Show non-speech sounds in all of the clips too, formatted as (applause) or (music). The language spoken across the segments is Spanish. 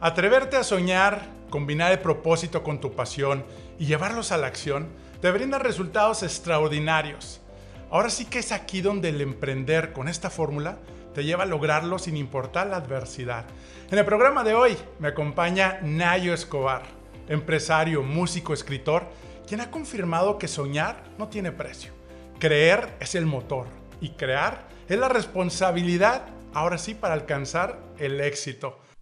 Atreverte a soñar, combinar el propósito con tu pasión y llevarlos a la acción te brinda resultados extraordinarios. Ahora sí que es aquí donde el emprender con esta fórmula te lleva a lograrlo sin importar la adversidad. En el programa de hoy me acompaña Nayo Escobar, empresario, músico, escritor, quien ha confirmado que soñar no tiene precio. Creer es el motor y crear es la responsabilidad, ahora sí, para alcanzar el éxito.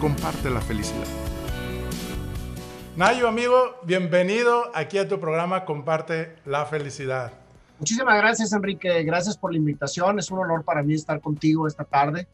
comparte la felicidad. Nayo, amigo, bienvenido aquí a tu programa Comparte la felicidad. Muchísimas gracias, Enrique. Gracias por la invitación. Es un honor para mí estar contigo esta tarde.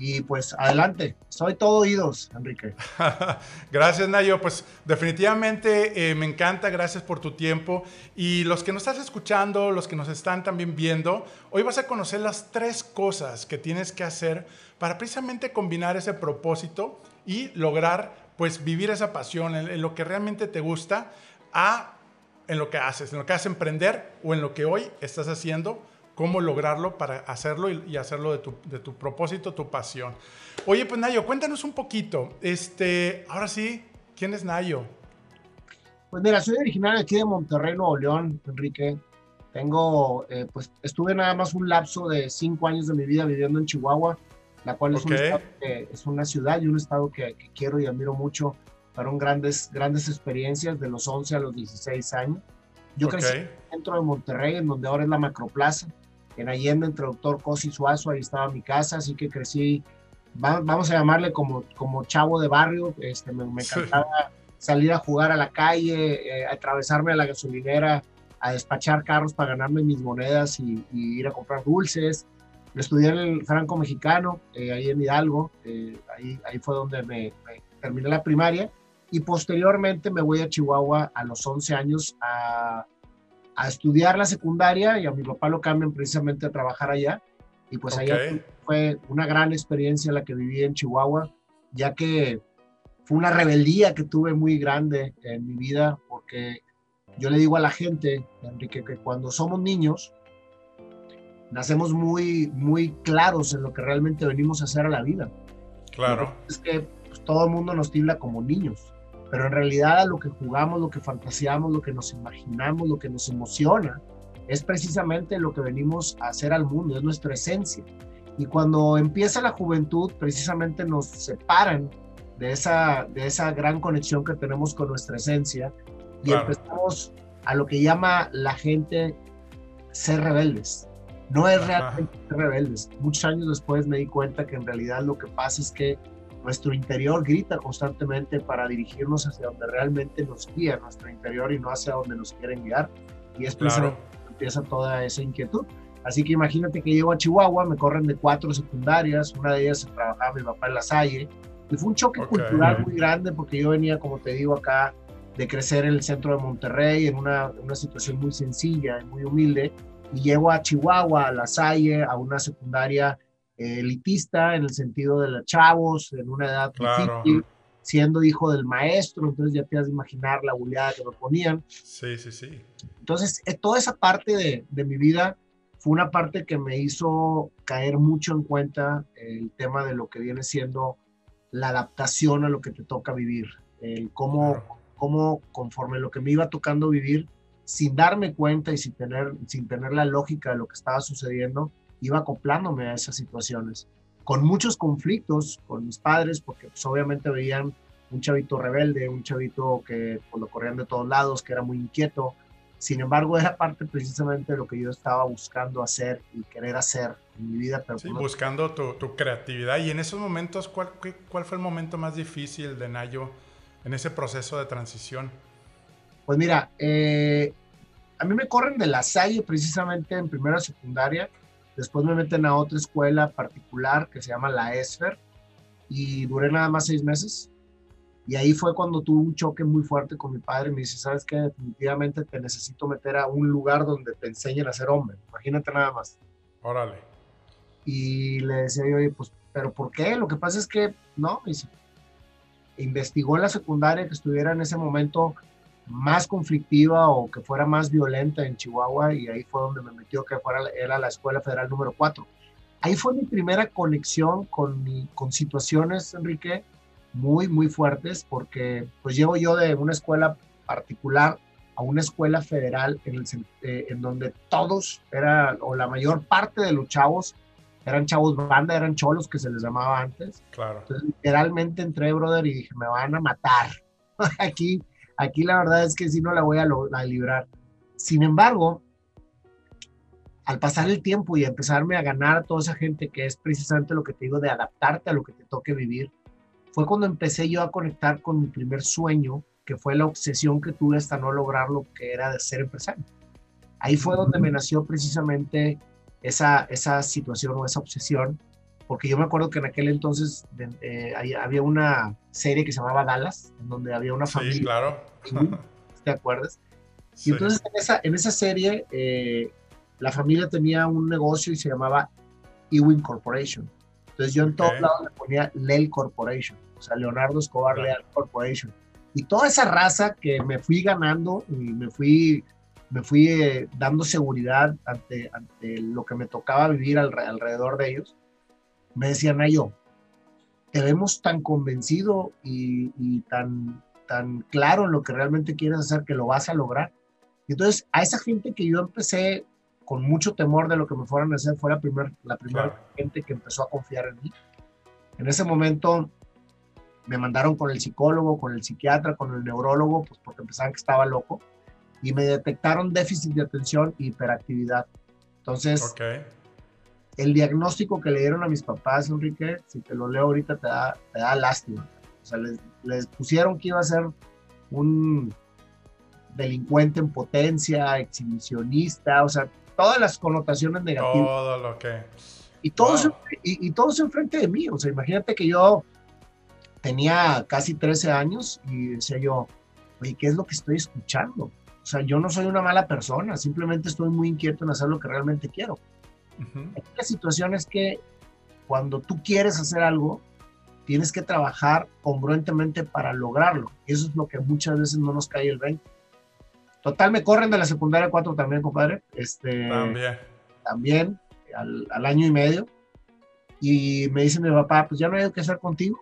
Y pues adelante, soy todo oídos, Enrique. (laughs) gracias, Nayo. Pues definitivamente eh, me encanta, gracias por tu tiempo. Y los que nos estás escuchando, los que nos están también viendo, hoy vas a conocer las tres cosas que tienes que hacer para precisamente combinar ese propósito y lograr pues vivir esa pasión en, lo que realmente te gusta a en lo que haces, en lo que haces emprender o en lo que hoy estás haciendo, cómo lograrlo para hacerlo y, hacerlo de tu, de tu, propósito, tu pasión. Oye, pues Nayo, cuéntanos un poquito. Este, ahora sí, ¿quién es Nayo? Pues mira, soy originario aquí de Monterrey, Nuevo León, Enrique. Tengo, eh, pues estuve nada más un lapso de cinco años de mi vida viviendo en Chihuahua la cual es, es una ciudad y un estado que, quiero y admiro mucho. Fueron grandes, grandes experiencias de los 11 a los 16 años. Yo crecí dentro de Monterrey, en donde ahora es la Macroplaza, en Allende, entre Doctor Cosi Suazo, ahí estaba mi casa, así que crecí, vamos a llamarle como, como chavo de barrio, este, me, encantaba salir a jugar a la calle, eh, atravesarme a la gasolinera, a despachar carros para ganarme mis monedas y, y ir a comprar dulces, Estudié en el Franco Mexicano, eh, ahí en Hidalgo, eh, ahí, ahí fue donde me, terminé la primaria y posteriormente me voy a Chihuahua a los 11 años a, a, estudiar la secundaria y a mi papá lo cambian precisamente a trabajar allá y pues allá fue una gran experiencia la que viví en Chihuahua, ya que fue una rebeldía que tuve muy grande en mi vida porque yo le digo a la gente, Enrique, que cuando somos niños, nacemos muy, muy claros en lo que realmente venimos a hacer a la vida. Claro. Es que pues, todo el mundo nos tilda como niños, pero en realidad lo que jugamos, lo que fantaseamos, lo que nos imaginamos, lo que nos emociona, es precisamente lo que venimos a hacer al mundo, es nuestra esencia. Y cuando empieza la juventud, precisamente nos separan de esa, de esa gran conexión que tenemos con nuestra esencia y empezamos a lo que llama la gente ser rebeldes. No es realmente rebeldes. Muchos años después me di cuenta que en realidad lo que pasa es que nuestro interior grita constantemente para dirigirnos hacia donde realmente nos guía nuestro interior y no hacia donde nos quieren guiar. Y es claro. empieza toda esa inquietud. Así que imagínate que llego a Chihuahua, me corren de cuatro secundarias, una de ellas trabajaba mi papá en la Salle, y fue un choque cultural muy grande porque yo venía, como te digo acá, de crecer en el centro de Monterrey, en una, una situación muy sencilla y muy humilde, y llego a Chihuahua, a La Salle, a una secundaria eh, elitista en el sentido de los chavos, en una edad difícil, siendo hijo del maestro, entonces ya te has de imaginar la buleada que me ponían. Sí, sí, sí. Entonces, eh, toda esa parte de, de, mi vida fue una parte que me hizo caer mucho en cuenta el tema de lo que viene siendo la adaptación a lo que te toca vivir, el cómo, cómo conforme lo que me iba tocando vivir, sin darme cuenta y sin tener, sin tener la lógica de lo que estaba sucediendo, iba acoplándome a esas situaciones. Con muchos conflictos con mis padres, porque pues, obviamente veían un chavito rebelde, un chavito que pues, lo corrían de todos lados, que era muy inquieto. Sin embargo, era parte precisamente de lo que yo estaba buscando hacer y querer hacer en mi vida. sí, buscando tu, tu, creatividad. Y en esos momentos, ¿cuál, ¿cuál fue el momento más difícil de Nayo en ese proceso de transición? Pues mira, eh, a mí me corren de la Salle precisamente en primera secundaria, después me meten a otra escuela particular que se llama la ESFER y duré nada más seis meses. Y ahí fue cuando tuve un choque muy fuerte con mi padre. Me dice, ¿sabes qué? Definitivamente te necesito meter a un lugar donde te enseñen a ser hombre. Imagínate nada más. Órale. Y le decía yo, oye, pues, ¿pero por qué? Lo que pasa es que, no, dice, investigó en la secundaria que estuviera en ese momento más conflictiva o que fuera más violenta en Chihuahua y ahí fue donde me metió que fuera, era la Escuela Federal número 4. Ahí fue mi primera conexión con, con situaciones, Enrique, muy, muy fuertes porque pues llevo yo de una escuela particular a una escuela federal en, el, eh, en donde todos, era, o la mayor parte de los chavos, eran chavos banda, eran cholos que se les llamaba antes. Claro. Entonces, literalmente entré, brother, y dije, me van a matar. (laughs) aquí, aquí la verdad es que sí no la voy a, a librar. Sin embargo, al pasar el tiempo y empezarme a ganar a toda esa gente, que es precisamente lo que te digo de adaptarte a lo que te toque vivir, fue cuando empecé yo a conectar con mi primer sueño, que fue la obsesión que tuve hasta no lograr lo que era de ser empresario. Ahí fue donde me nació precisamente esa, esa situación o esa obsesión, porque yo me acuerdo que en aquel entonces eh, había una serie que se llamaba Dallas, en donde había una familia. Sí, claro. ¿Te acuerdas? Y entonces en esa, en esa serie eh, la familia tenía un negocio y se llamaba Ewing Corporation. Entonces yo en todos lados le ponía Lel Corporation, o sea, Leonardo Escobar Leal Corporation. Y toda esa raza que me fui ganando y me fui, me fui eh, dando seguridad ante, ante lo que me tocaba vivir alrededor de ellos, me decían, a yo, te vemos tan convencido y, y, tan, tan claro en lo que realmente quieres hacer que lo vas a lograr. Y entonces a esa gente que yo empecé con mucho temor de lo que me fueran a hacer, fue la, primer, la primera gente que empezó a confiar en mí. En ese momento me mandaron con el psicólogo, con el psiquiatra, con el neurólogo, pues porque pensaban que estaba loco, y me detectaron déficit de atención y hiperactividad. Entonces, el diagnóstico que le dieron a mis papás, Enrique, si te lo leo ahorita, te da, te da lástima. O sea, les, les pusieron que iba a ser un delincuente en potencia, exhibicionista, o sea, todas las connotaciones negativas. Todo lo que... Y todos, y, y enfrente de mí. O sea, imagínate que yo tenía casi 13 años y decía yo, oye, ¿qué es lo que estoy escuchando? O sea, yo no soy una mala persona, simplemente estoy muy inquieto en hacer lo que realmente quiero. La situación es que cuando tú quieres hacer algo, tienes que trabajar congruentemente para lograrlo. Y eso es lo que muchas veces no nos cae el 20. Total, me corren de la secundaria 4 también, compadre. Este, también. También, al, año y medio. Y me dice mi papá, pues ya no hay que hacer contigo.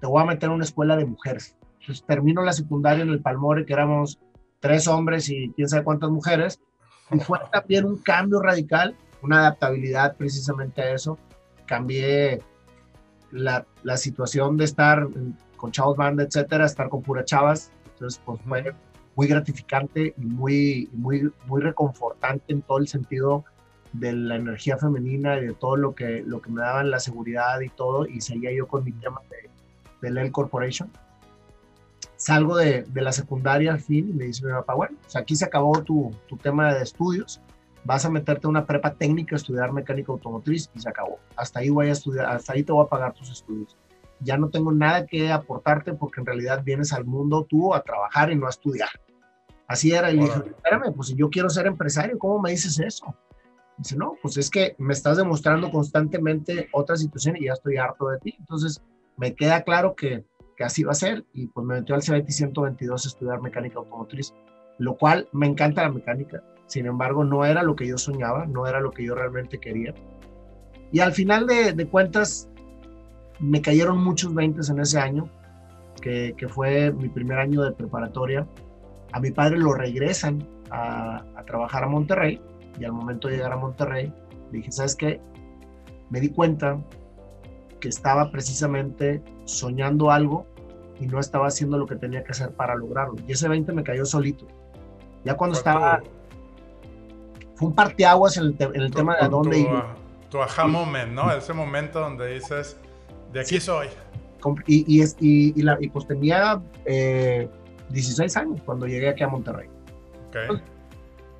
Te voy a meter en una escuela de mujeres. Entonces termino la secundaria en el Palmore, que éramos tres hombres y quién sabe cuántas mujeres. Y fue también un cambio radical, una adaptabilidad precisamente a eso. Cambié la, la situación de estar con chavos banda, etcétera, estar con puras chavas. Entonces, pues fue muy gratificante y muy, muy, muy reconfortante en todo el sentido de la energía femenina y de todo lo que, lo que me daban la seguridad y todo, y seguía yo con mi tema de, de Lel Corporation. Salgo de, de, la secundaria al fin y me dice mi papá, bueno, pues aquí se acabó tu, tu tema de estudios, vas a meterte a una prepa técnica a estudiar mecánica automotriz y se acabó. Hasta ahí voy a estudiar, hasta ahí te voy a pagar tus estudios. Ya no tengo nada que aportarte porque en realidad vienes al mundo tú a trabajar y no a estudiar. Así era. Y le dije, espérame, pues si yo quiero ser empresario, ¿cómo me dices eso? Dice, no, pues es que me estás demostrando constantemente otra situación y ya estoy harto de ti. Entonces, me queda claro que, que así va a ser. Y pues me metió al CBT 122 a estudiar mecánica automotriz, lo cual me encanta la mecánica. Sin embargo, no era lo que yo soñaba, no era lo que yo realmente quería. Y al final de, de cuentas, me cayeron muchos 20 en ese año, que, que fue mi primer año de preparatoria a mi padre lo regresan a, trabajar a Monterrey y al momento de llegar a Monterrey dije, ¿sabes qué? Me di cuenta que estaba precisamente soñando algo y no estaba haciendo lo que tenía que hacer para lograrlo. Y ese 20 me cayó solito. Ya cuando estaba... Fue un parteaguas en el, en el tema de a dónde ir. Tu aha moment, ¿no? Ese momento donde dices, de aquí soy. Y, y, y, la, y pues tenía eh, 16 años cuando llegué aquí a Monterrey. Okay.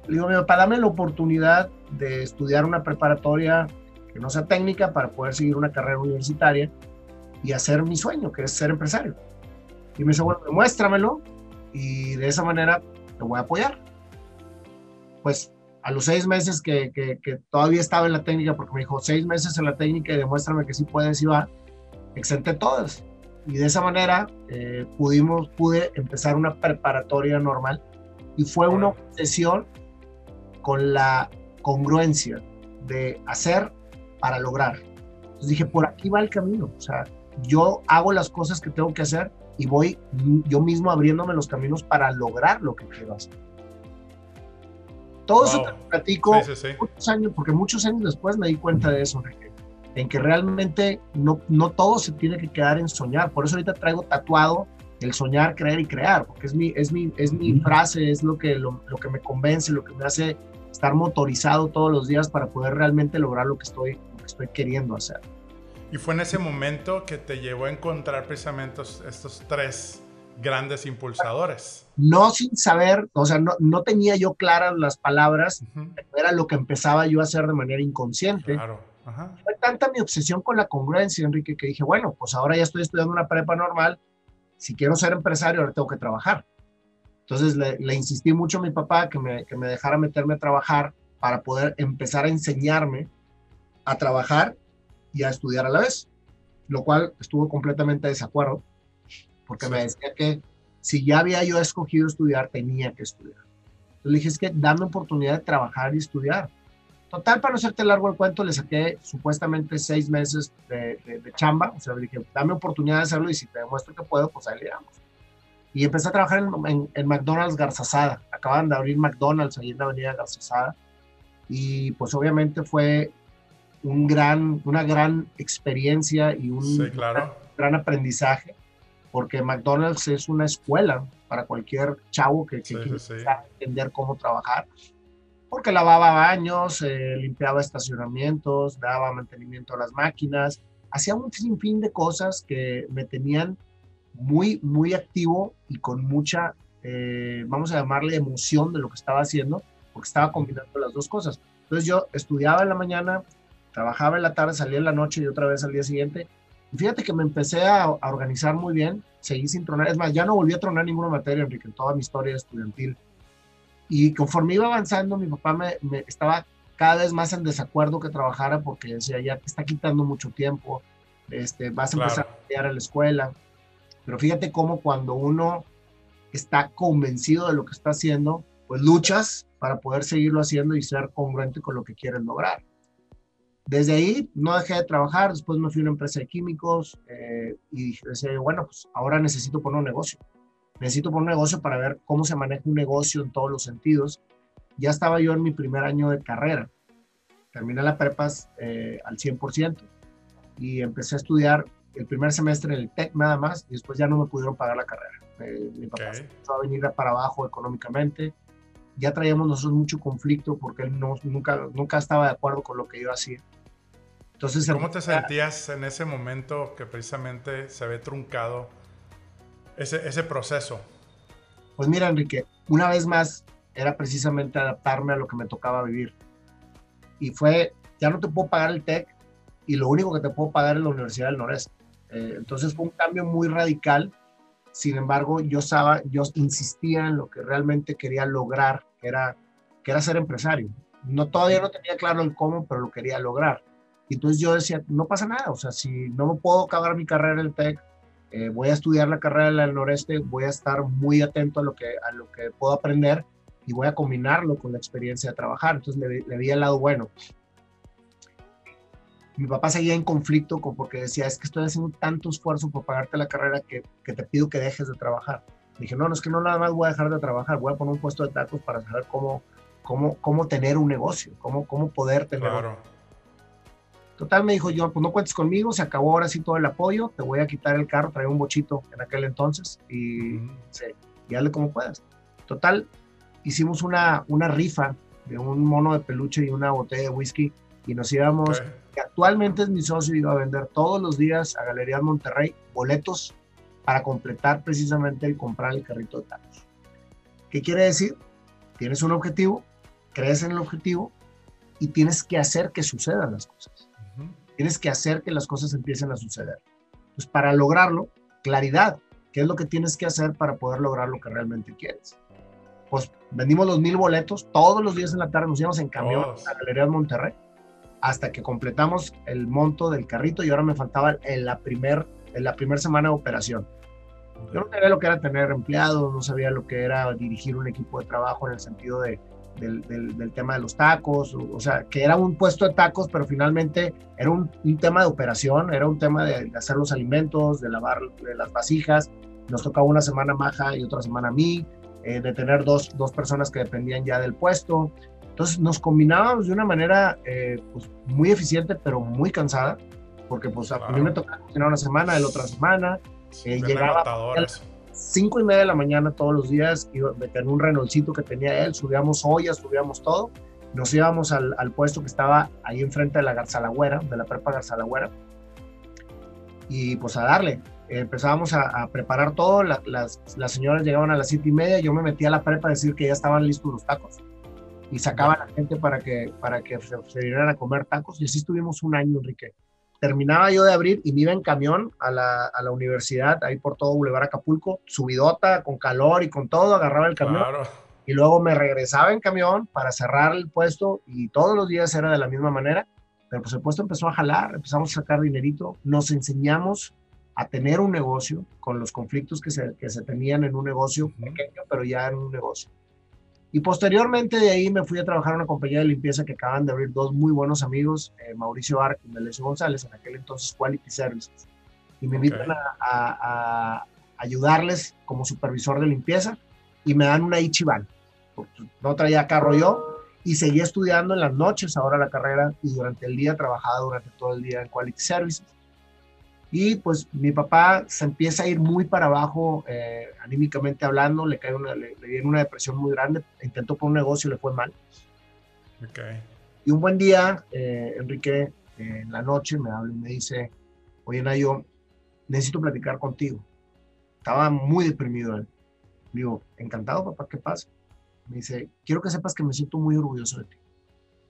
le digo, mi papá, dame la oportunidad de estudiar una preparatoria que no sea técnica para poder seguir una carrera universitaria y hacer mi sueño, que es ser empresario. Y me dice, bueno, demuéstramelo y de esa manera te voy a apoyar. Pues a los seis meses que, que, todavía estaba en la técnica, porque me dijo, seis meses en la técnica y demuéstrame que sí puedes y va, exenté todas. Y de esa manera eh, pudimos, pude empezar una preparatoria normal y fue una obsesión con la congruencia de hacer para lograr. Entonces dije, por aquí va el camino. O sea, yo hago las cosas que tengo que hacer y voy yo mismo abriéndome los caminos para lograr lo que quiero hacer. Todo eso te platico muchos años, porque muchos años después me di cuenta de eso, en que realmente no, no todo se tiene que quedar en soñar. Por eso ahorita traigo tatuado el soñar, creer y crear, porque es mi, es mi, es mi frase, es lo que, lo, lo, que me convence, lo que me hace estar motorizado todos los días para poder realmente lograr lo que estoy, lo que estoy queriendo hacer. Y fue en ese momento que te llevó a encontrar precisamente estos, tres grandes impulsadores. No sin saber, o sea, no, no tenía yo claras las palabras, era lo que empezaba yo a hacer de manera inconsciente. Claro. Fue tanta mi obsesión con la congruencia, Enrique, que dije, bueno, pues ahora ya estoy estudiando una prepa normal, si quiero ser empresario, ahora tengo que trabajar. Entonces le, insistí mucho a mi papá que me, que me dejara meterme a trabajar para poder empezar a enseñarme a trabajar y a estudiar a la vez, lo cual estuvo completamente de desacuerdo, porque me decía que si ya había yo escogido estudiar, tenía que estudiar. Entonces le dije, es que dame oportunidad de trabajar y estudiar. Total, para no hacerte largo el cuento, le saqué supuestamente seis meses de, de, chamba, o sea, le dije, dame oportunidad de hacerlo y si te demuestro que puedo, pues ahí le damos. Y empecé a trabajar en, en, McDonald's Garzazada. Acaban de abrir McDonald's ahí en la avenida Garzazada. Y pues obviamente fue un gran, una gran experiencia y un gran, aprendizaje, porque McDonald's es una escuela para cualquier chavo que, quiera entender cómo trabajar, porque lavaba baños, eh, limpiaba estacionamientos, daba mantenimiento a las máquinas, hacía un sinfín de cosas que me tenían muy, muy activo y con mucha, eh, vamos a llamarle emoción de lo que estaba haciendo, porque estaba combinando las dos cosas. Entonces yo estudiaba en la mañana, trabajaba en la tarde, salía en la noche y otra vez al día siguiente. Fíjate que me empecé a, organizar muy bien, seguí sin tronar. Es más, ya no volví a tronar ninguna materia, Enrique, en toda mi historia estudiantil. Y conforme iba avanzando, mi papá me, estaba cada vez más en desacuerdo que trabajara porque decía, ya te está quitando mucho tiempo, este, vas a empezar a estudiar en la escuela. Pero fíjate cómo cuando uno está convencido de lo que está haciendo, pues luchas para poder seguirlo haciendo y ser congruente con lo que quieres lograr. Desde ahí no dejé de trabajar, después me fui a una empresa de químicos eh, y dije, bueno, pues ahora necesito poner un negocio. Necesito poner un negocio para ver cómo se maneja un negocio en todos los sentidos. Ya estaba yo en mi primer año de carrera. Terminé la prepas eh, al 100% y empecé a estudiar el primer semestre en el TEC nada más y después ya no me pudieron pagar la carrera. Eh, mi papá se empezó a venir para abajo económicamente. Ya traíamos nosotros mucho conflicto porque él no, nunca, nunca estaba de acuerdo con lo que yo hacía. ¿Cómo te sentías en ese momento que precisamente se ve truncado ese, ese proceso? Pues mira, Enrique, una vez más era precisamente adaptarme a lo que me tocaba vivir. Y fue, ya no te puedo pagar el TEC y lo único que te puedo pagar es la Universidad del Noreste. Eh, entonces fue un cambio muy radical. Sin embargo, yo, estaba, yo insistía en lo que realmente quería lograr, que era, que era ser empresario. No, todavía no tenía claro el cómo, pero lo quería lograr. Y entonces yo decía, no pasa nada, o sea, si no puedo acabar mi carrera en el TEC, eh, voy a estudiar la carrera del noreste, voy a estar muy atento a lo, que, a lo que puedo aprender y voy a combinarlo con la experiencia de trabajar. Entonces le, le vi el lado bueno. Mi papá seguía en conflicto con, porque decía, es que estoy haciendo tanto esfuerzo por pagarte la carrera que, que te pido que dejes de trabajar. dije, no, no es que no nada más voy a dejar de trabajar, voy a poner un puesto de tacos para saber cómo, cómo, cómo tener un negocio, cómo, cómo poder tener claro. Total, me dijo yo, pues no cuentes conmigo, se acabó ahora sí todo el apoyo, te voy a quitar el carro, traía un bochito en aquel entonces y, y hazle como puedas. Total, hicimos una, una rifa de un mono de peluche y una botella de whisky y nos íbamos, que actualmente es mi socio, iba a vender todos los días a Galerías Monterrey boletos para completar precisamente el comprar el carrito de tacos. ¿Qué quiere decir? Tienes un objetivo, crees en el objetivo y tienes que hacer que sucedan las cosas. Tienes que hacer que las cosas empiecen a suceder. Pues para lograrlo, claridad. ¿qué es lo que tienes que hacer para poder lograr lo que realmente quieres? Pues vendimos los mil boletos, todos los días en la tarde nos íbamos en camión a la Galería de Monterrey, hasta que completamos el monto del carrito y ahora me faltaba en la primera primera semana de operación. Yo no sabía lo que era tener empleados, no sabía lo que era dirigir un equipo de trabajo en el sentido de, del, del, tema de los tacos, o, sea, que era un puesto de tacos, pero finalmente era un, un tema de operación, era un tema de, hacer los alimentos, de lavar de las vasijas. Nos tocaba una semana Maja y otra semana a mí, eh, de tener dos, dos personas que dependían ya del puesto. Entonces nos combinábamos de una manera eh, pues, muy eficiente, pero muy cansada, porque pues a mí me tocaba cocinar una semana, el otra semana, eh, llegaba 5 y media de la mañana todos los días, iba a un renolcito que tenía él, subíamos ollas, subíamos todo, nos íbamos al, al, puesto que estaba ahí enfrente de la Garzalagüera, de la prepa Garzalagüera, y pues a darle. Empezábamos a, preparar todo, las, las señoras llegaban a las 7 y media, yo me metía a la prepa a decir que ya estaban listos los tacos y sacaba a la gente para que, para que se, se vinieran a comer tacos y así estuvimos un año, Enrique. Terminaba yo de abrir y me iba en camión a la, a la universidad, ahí por todo Boulevard Acapulco, subidota, con calor y con todo, agarraba el camión. Y luego me regresaba en camión para cerrar el puesto y todos los días era de la misma manera. Pero pues el puesto empezó a jalar, empezamos a sacar dinerito, nos enseñamos a tener un negocio con los conflictos que se, que se tenían en un negocio pequeño, pero ya en un negocio. Y posteriormente de ahí me fui a trabajar en una compañía de limpieza que acaban de abrir dos muy buenos amigos, eh, Mauricio Arc y Melesio González, en aquel entonces Quality Services. Y me invitan a, ayudarles como supervisor de limpieza y me dan una Ichiban. No traía carro yo y seguí estudiando en las noches ahora la carrera y durante el día trabajaba durante todo el día en Quality Services. Y pues mi papá se empieza a ir muy para abajo, eh, anímicamente hablando, le cae una, le, viene una depresión muy grande, intentó por un negocio y le fue mal. Okay. Y un buen día, eh, Enrique, eh, en la noche me habla y me dice, oye Nayo, necesito platicar contigo. Estaba muy deprimido él. Digo, encantado, papá, ¿qué pasa? Me dice, quiero que sepas que me siento muy orgulloso de ti.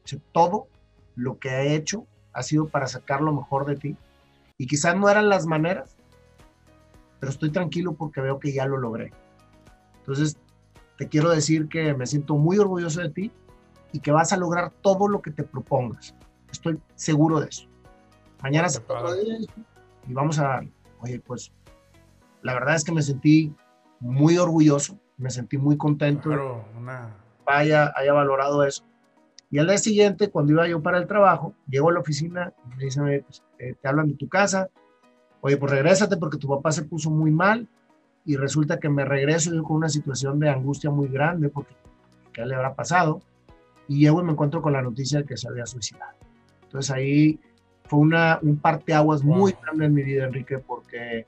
Dice, todo lo que he hecho ha sido para sacar lo mejor de ti y quizás no eran las maneras, pero estoy tranquilo porque veo que ya lo logré. Entonces, te quiero decir que me siento muy orgulloso de ti y que vas a lograr todo lo que te propongas. Estoy seguro de eso. Mañana se y vamos a, oye, pues la verdad es que me sentí muy orgulloso, me sentí muy contento. Claro, una... Vaya, haya valorado eso. Y al día siguiente, cuando iba yo para el trabajo, llego a la oficina y me dicen, pues, eh, te hablan de tu casa, oye, pues regrésate porque tu papá se puso muy mal y resulta que me regreso yo con una situación de angustia muy grande porque ¿qué le habrá pasado? Y llego y me encuentro con la noticia de que se había suicidado. Entonces ahí fue una, un parteaguas muy grande en mi vida, Enrique, porque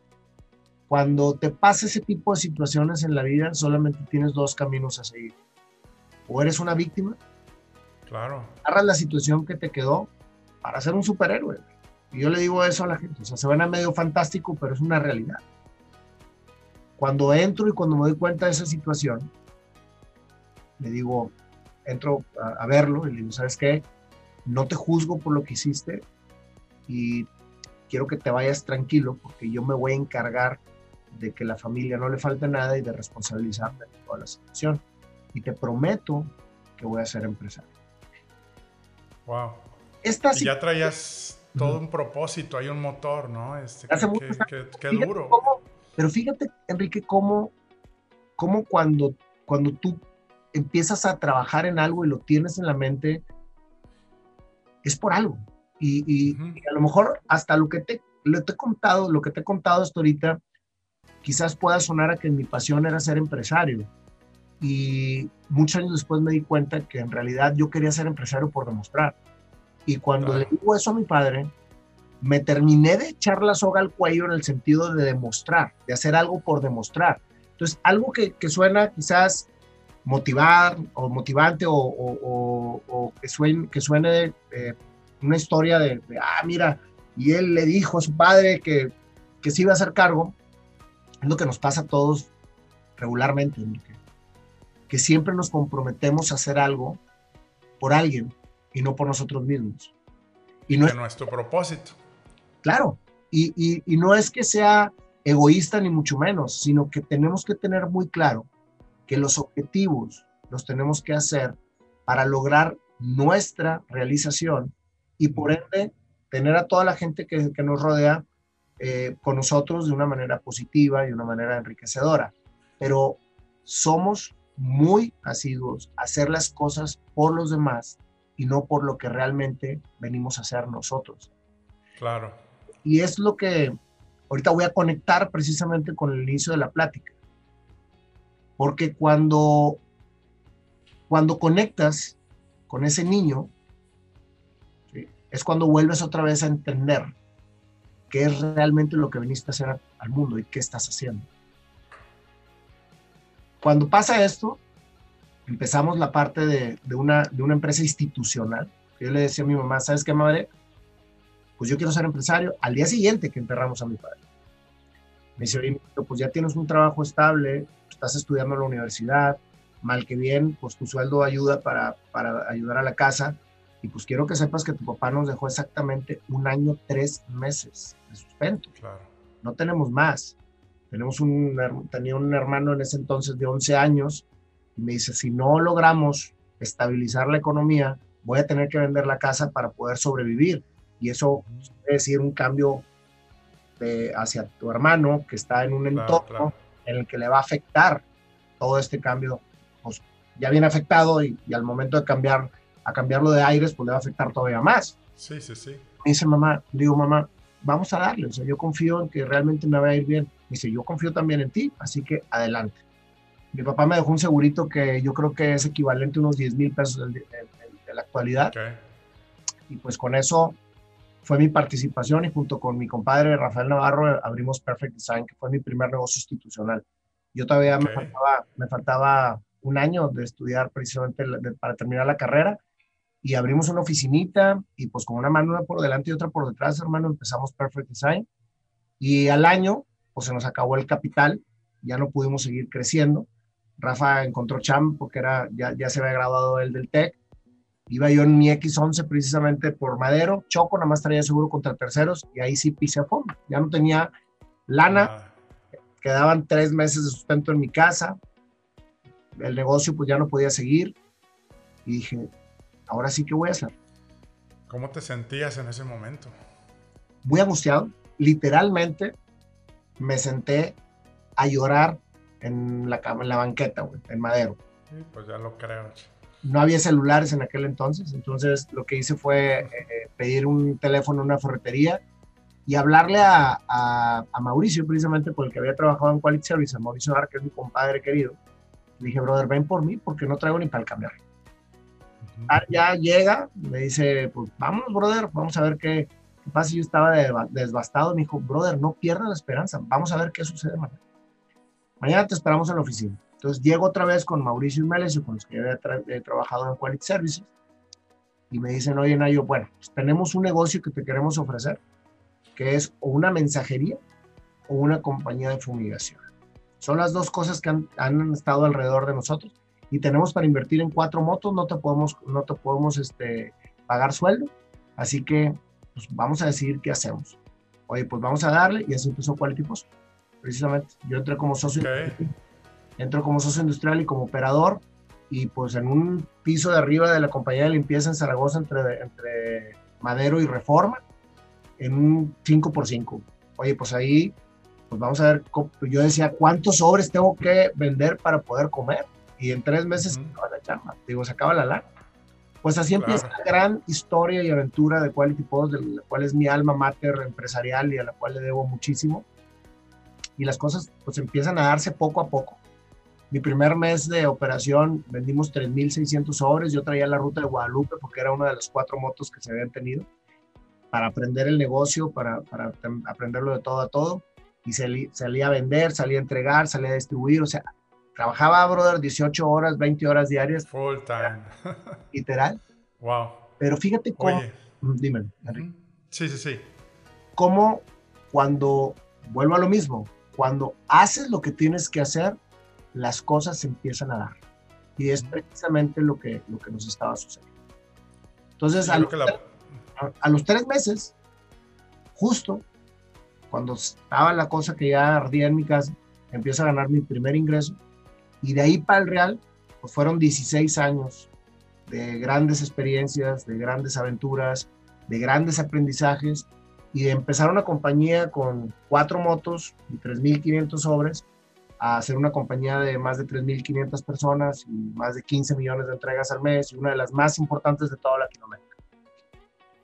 cuando te pasa ese tipo de situaciones en la vida, solamente tienes dos caminos a seguir. O eres una víctima Claro. Agarras la situación que te quedó para ser un superhéroe. Y yo le digo eso a la gente. O sea, se ven a medio fantástico, pero es una realidad. Cuando entro y cuando me doy cuenta de esa situación, le digo, entro a, verlo y le digo, ¿sabes qué? No te juzgo por lo que hiciste y quiero que te vayas tranquilo porque yo me voy a encargar de que la familia no le falte nada y de responsabilizarme de toda la situación. Y te prometo que voy a ser empresario. Wow. y ya traías todo un propósito, hay un motor, ¿no? Este, qué, duro. pero fíjate, Enrique, cómo, cómo cuando, cuando tú empiezas a trabajar en algo y lo tienes en la mente, es por algo. Y, a lo mejor hasta lo que te, lo te he contado, lo que te he contado hasta ahorita, quizás pueda sonar a que mi pasión era ser empresario y muchos años después me di cuenta que en realidad yo quería ser empresario por demostrar. Y cuando le digo eso a mi padre, me terminé de echar la soga al cuello en el sentido de demostrar, de hacer algo por demostrar. Entonces, algo que, que suena quizás motivar o motivante o, o, que suene, que suene eh, una historia de, ah, mira, y él le dijo a su padre que, que se iba a hacer cargo, es lo que nos pasa a todos regularmente que siempre nos comprometemos a hacer algo por alguien y no por nosotros mismos. Y no es nuestro propósito. Claro, y, y, no es que sea egoísta ni mucho menos, sino que tenemos que tener muy claro que los objetivos los tenemos que hacer para lograr nuestra realización y por ende tener a toda la gente que, nos rodea eh, con nosotros de una manera positiva y de una manera enriquecedora. Pero somos muy asiduos a hacer las cosas por los demás y no por lo que realmente venimos a hacer nosotros. Claro. Y es lo que ahorita voy a conectar precisamente con el inicio de la plática. Porque cuando, cuando conectas con ese niño, es cuando vuelves otra vez a entender qué es realmente lo que viniste a hacer al mundo y qué estás haciendo. Cuando pasa esto, empezamos la parte de, una, de una empresa institucional. Yo le decía a mi mamá, ¿sabes qué, madre? Pues yo quiero ser empresario. Al día siguiente que enterramos a mi padre. Me dice, oye, pues ya tienes un trabajo estable, estás estudiando en la universidad, mal que bien, pues tu sueldo ayuda para, para ayudar a la casa. Y pues quiero que sepas que tu papá nos dejó exactamente un año, tres meses de sustento. Claro. No tenemos más. Tenemos un, tenía un hermano en ese entonces de 11 años y me dice, si no logramos estabilizar la economía, voy a tener que vender la casa para poder sobrevivir. Y eso quiere decir un cambio de, hacia tu hermano que está en un entorno en el que le va a afectar todo este cambio. Pues ya viene afectado y, y, al momento de cambiar, a cambiarlo de aires, pues le va a afectar todavía más. Sí, sí, sí. Me dice mamá, digo mamá, vamos a darle, o sea, yo confío en que realmente me va a ir bien. Me dice, yo confío también en ti, así que adelante. Mi papá me dejó un segurito que yo creo que es equivalente a unos 10 mil pesos de, la actualidad. Y pues con eso fue mi participación y junto con mi compadre Rafael Navarro abrimos Perfect Design, que fue mi primer negocio institucional. Yo todavía me, faltaba, me faltaba un año de estudiar precisamente para terminar la carrera y abrimos una oficinita y pues con una mano una por delante y otra por detrás, hermano, empezamos Perfect Design y al año pues se nos acabó el capital, ya no pudimos seguir creciendo Rafa encontró Cham porque era, ya, ya se había graduado él del TEC. Iba yo en mi X11 precisamente por Madero, Choco, nada más traía seguro contra terceros y ahí sí pisé a fondo. Ya no tenía lana, ah. quedaban tres meses de sustento en mi casa, el negocio pues ya no podía seguir y dije, ahora sí que voy a hacer. ¿Cómo te sentías en ese momento? Muy angustiado, literalmente me senté a llorar en la, en la banqueta, güey, en madero. Sí, pues ya lo creo. No había celulares en aquel entonces, entonces lo que hice fue eh, pedir un teléfono en una ferretería y hablarle a, a, Mauricio, precisamente por el que había trabajado en Quality Service, a Mauricio Ar, que es mi compadre querido. Le dije, brother, ven por mí porque no traigo ni para el cambiar. ya llega, me dice, pues vamos, brother, vamos a ver qué, qué pasa. Yo estaba desbastado, me dijo, brother, no pierdas la esperanza, vamos a ver qué sucede mañana. Mañana te esperamos en la oficina. Entonces llego otra vez con Mauricio y Melesio, con los que había trabajado en Quality Services, y me dicen, oye, Nayo, bueno, pues tenemos un negocio que te queremos ofrecer, que es o una mensajería o una compañía de fumigación. Son las dos cosas que han, han, estado alrededor de nosotros y tenemos para invertir en cuatro motos, no te podemos, no te podemos este, pagar sueldo, así que pues, vamos a decidir qué hacemos. Oye, pues vamos a darle y así empezó Quality Post precisamente. Yo entré como socio, entro como socio industrial y como operador y pues en un piso de arriba de la compañía de limpieza en Zaragoza entre, entre Madero y Reforma, en un 5 por 5 Oye, pues ahí, pues vamos a ver, yo decía, ¿cuántos sobres tengo que vender para poder comer? Y en tres meses se acaba la chamba, digo, se acaba la lana. Pues así empieza la gran historia y aventura de Quality Post, de la cual es mi alma mater empresarial y a la cual le debo muchísimo. Y las cosas pues empiezan a darse poco a poco. Mi primer mes de operación vendimos 3.600 sobres, yo traía la ruta de Guadalupe porque era una de las cuatro motos que se habían tenido para aprender el negocio, para, para aprenderlo de todo a todo. Y salí, salía a vender, salía a entregar, salía a distribuir, o sea, trabajaba, brother, 18 horas, 20 horas diarias. Full time. (laughs) Literal. Wow. Pero fíjate cómo, mm, dime, Sí, sí, sí. Cómo cuando, vuelvo a lo mismo, cuando haces lo que tienes que hacer, las cosas se empiezan a dar. Y es precisamente lo que, lo que nos estaba sucediendo. Entonces, a, los, tres meses, justo cuando estaba la cosa que ya ardía en mi casa, empiezo a ganar mi primer ingreso. Y de ahí para el Real, pues fueron 16 años de grandes experiencias, de grandes aventuras, de grandes aprendizajes y de empezar una compañía con cuatro motos y 3.500 sobres a hacer una compañía de más de 3.500 personas y más de 15 millones de entregas al mes y una de las más importantes de toda Latinoamérica.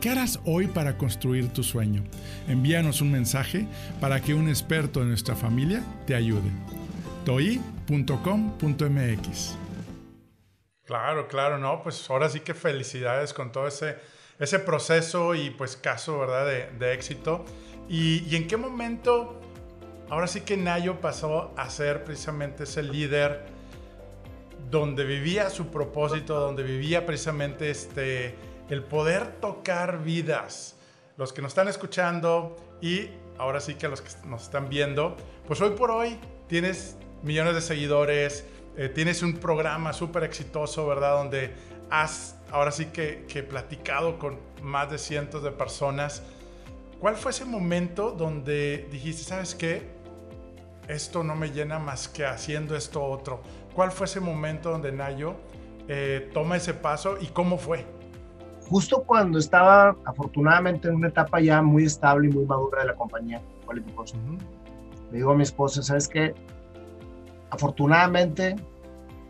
¿Qué harás hoy para construir tu sueño? Envíanos un mensaje para que un experto de nuestra familia te ayude. toi.com.mx Claro, claro, no, pues ahora sí que felicidades con todo ese, ese proceso y pues caso, ¿verdad? De, éxito. ¿Y, ¿Y en qué momento ahora sí que Nayo pasó a ser precisamente ese líder donde vivía su propósito, donde vivía precisamente este, el poder tocar vidas. Los que nos están escuchando y ahora sí que los que nos están viendo, pues hoy por hoy tienes millones de seguidores, eh, tienes un programa súper exitoso, ¿verdad? Donde has ahora sí que, platicado con más de cientos de personas. ¿Cuál fue ese momento donde dijiste, sabes qué? esto no me llena más que haciendo esto otro. ¿Cuál fue ese momento donde Nayo eh, toma ese paso y cómo fue? Justo cuando estaba afortunadamente en una etapa ya muy estable y muy madura de la compañía Quality Le digo a mi esposa, ¿sabes qué? Afortunadamente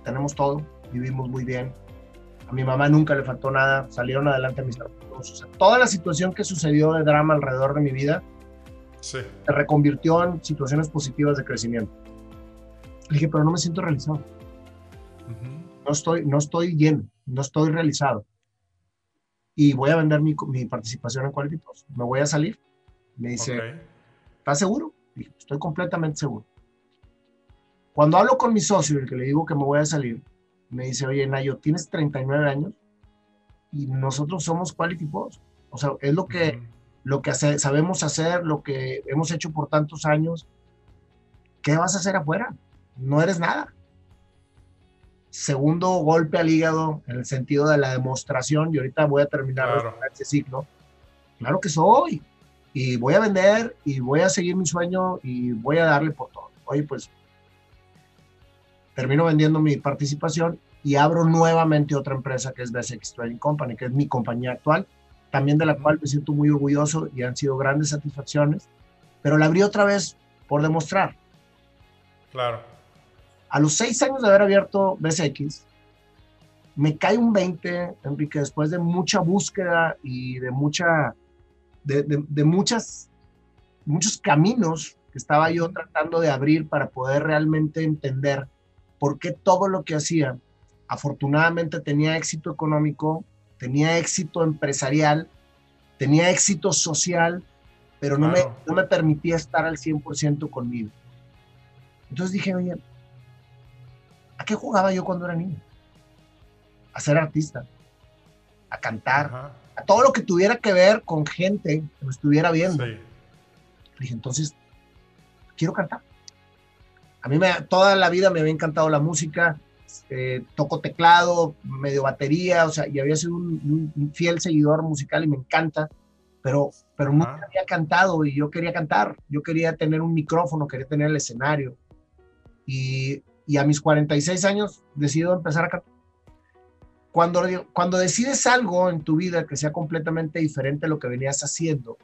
tenemos todo, vivimos muy bien. A mi mamá nunca le faltó nada, salieron adelante mis hermanos. toda la situación que sucedió de drama alrededor de mi vida, se reconvirtió en situaciones positivas de crecimiento. Le dije, pero no me siento realizado. no, estoy, no estoy lleno, no estoy realizado. Y voy a vender mi, mi participación en Quality Plus. Me voy a salir. Me dice, ¿estás seguro? Dije, estoy completamente seguro. Cuando hablo con mi socio, el que le digo que me voy a salir, me dice, oye, Nayo, tienes 39 años y nosotros somos Quality Plus. O sea, es lo que lo que sabemos hacer, lo que hemos hecho por tantos años, ¿qué vas a hacer afuera? No eres nada. Segundo golpe al hígado en el sentido de la demostración, y ahorita voy a terminar este ciclo. Claro que soy, y voy a vender, y voy a seguir mi sueño, y voy a darle por todo. Oye, pues termino vendiendo mi participación y abro nuevamente otra empresa que es BSX Trading Company, que es mi compañía actual también de la cual me siento muy orgulloso y han sido grandes satisfacciones, pero la abrí otra vez por demostrar. Claro. A los seis años de haber abierto BSX, me cae un 20, Enrique, después de mucha búsqueda y de mucha, de, de, muchas, muchos caminos que estaba yo tratando de abrir para poder realmente entender por qué todo lo que hacía, afortunadamente tenía éxito económico, tenía éxito empresarial, tenía éxito social, pero no, me, no me permitía estar al 100% conmigo. Entonces dije, oye, ¿a qué jugaba yo cuando era niño? A ser artista, a cantar, a todo lo que tuviera que ver con gente que me estuviera viendo. Dije, entonces, quiero cantar. A mí me, toda la vida me había encantado la música, eh, toco teclado, medio batería, o sea, y había sido un, fiel seguidor musical y me encanta, pero, pero nunca había cantado y yo quería cantar, yo quería tener un micrófono, quería tener el escenario. Y, y a mis 46 años decido empezar a cantar. Cuando, cuando decides algo en tu vida que sea completamente diferente a lo que venías haciendo,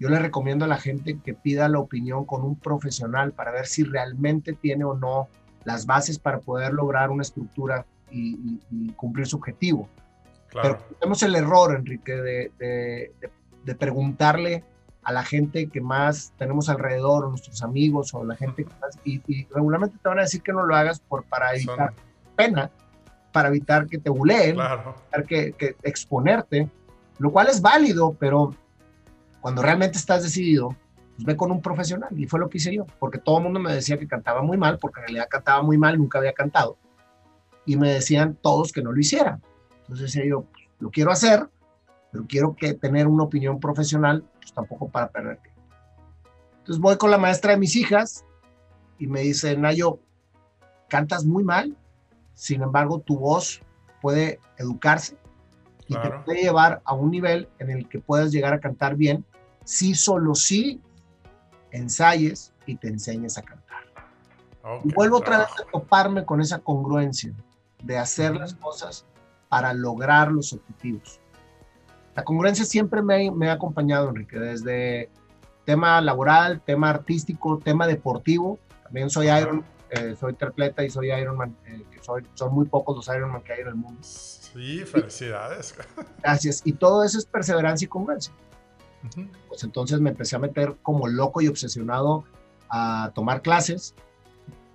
yo le recomiendo a la gente que pida la opinión con un profesional para ver si realmente tiene o no las bases para poder lograr una estructura y, cumplir su objetivo. Claro. Pero tenemos el error, Enrique, de, de, preguntarle a la gente que más tenemos alrededor, nuestros amigos, o la gente que más, y, regularmente te van a decir que no lo hagas por, para evitar pena, para evitar que te buleen, para que, que exponerte, lo cual es válido, pero cuando realmente estás decidido, pues ve con un profesional. Y fue lo que hice yo, porque todo el mundo me decía que cantaba muy mal, porque en realidad cantaba muy mal, nunca había cantado. Y me decían todos que no lo hiciera. Entonces decía yo, pues, lo quiero hacer, pero quiero que tener una opinión profesional, pues tampoco para perder Entonces voy con la maestra de mis hijas y me dice, Nayo, cantas muy mal, sin embargo tu voz puede educarse y te puede llevar a un nivel en el que puedas llegar a cantar bien si solo si ensayes y te enseñes a cantar. y vuelvo otra vez a toparme con esa congruencia de hacer las cosas para lograr los objetivos. La congruencia siempre me, me, ha acompañado, Enrique, desde tema laboral, tema artístico, tema deportivo. También soy Iron, eh, soy tripleta y soy Ironman. Eh, soy, son muy pocos los Ironman que hay en el mundo. Sí, felicidades. (laughs) Gracias. Y todo eso es perseverancia y congruencia. Pues entonces me empecé a meter como loco y obsesionado a tomar clases.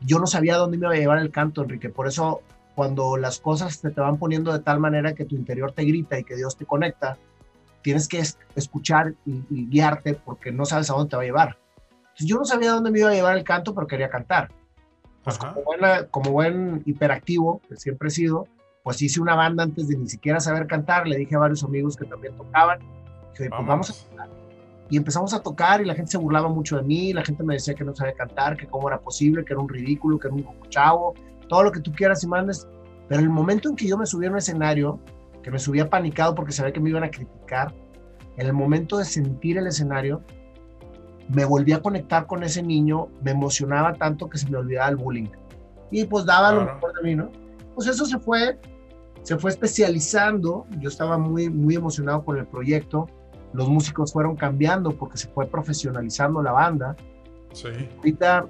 Yo no sabía dónde me iba a llevar el canto, Enrique. Por eso cuando las cosas te, te van poniendo de tal manera que tu interior te grita y que Dios te conecta, tienes que escuchar y, guiarte porque no sabes a dónde te va a llevar. yo no sabía dónde me iba a llevar el canto, pero quería cantar. Pues como, como, buen hiperactivo, que siempre he sido, pues hice una banda antes de ni siquiera saber cantar. Le dije a varios amigos que también tocaban pues vamos. a tocar. Y empezamos a tocar y la gente se burlaba mucho de mí, la gente me decía que no sabía cantar, que cómo era posible, que era un ridículo, que era un chavo, todo lo que tú quieras y mandes. Pero el momento en que yo me subí a un escenario, que me subía panicado porque sabía que me iban a criticar, en el momento de sentir el escenario, me volví a conectar con ese niño, me emocionaba tanto que se me olvidaba el bullying. Y pues daba lo mejor de mí, ¿no? Pues eso se fue, se fue especializando, yo estaba muy, muy emocionado con el proyecto, los músicos fueron cambiando porque se fue profesionalizando la banda. Sí. Ahorita,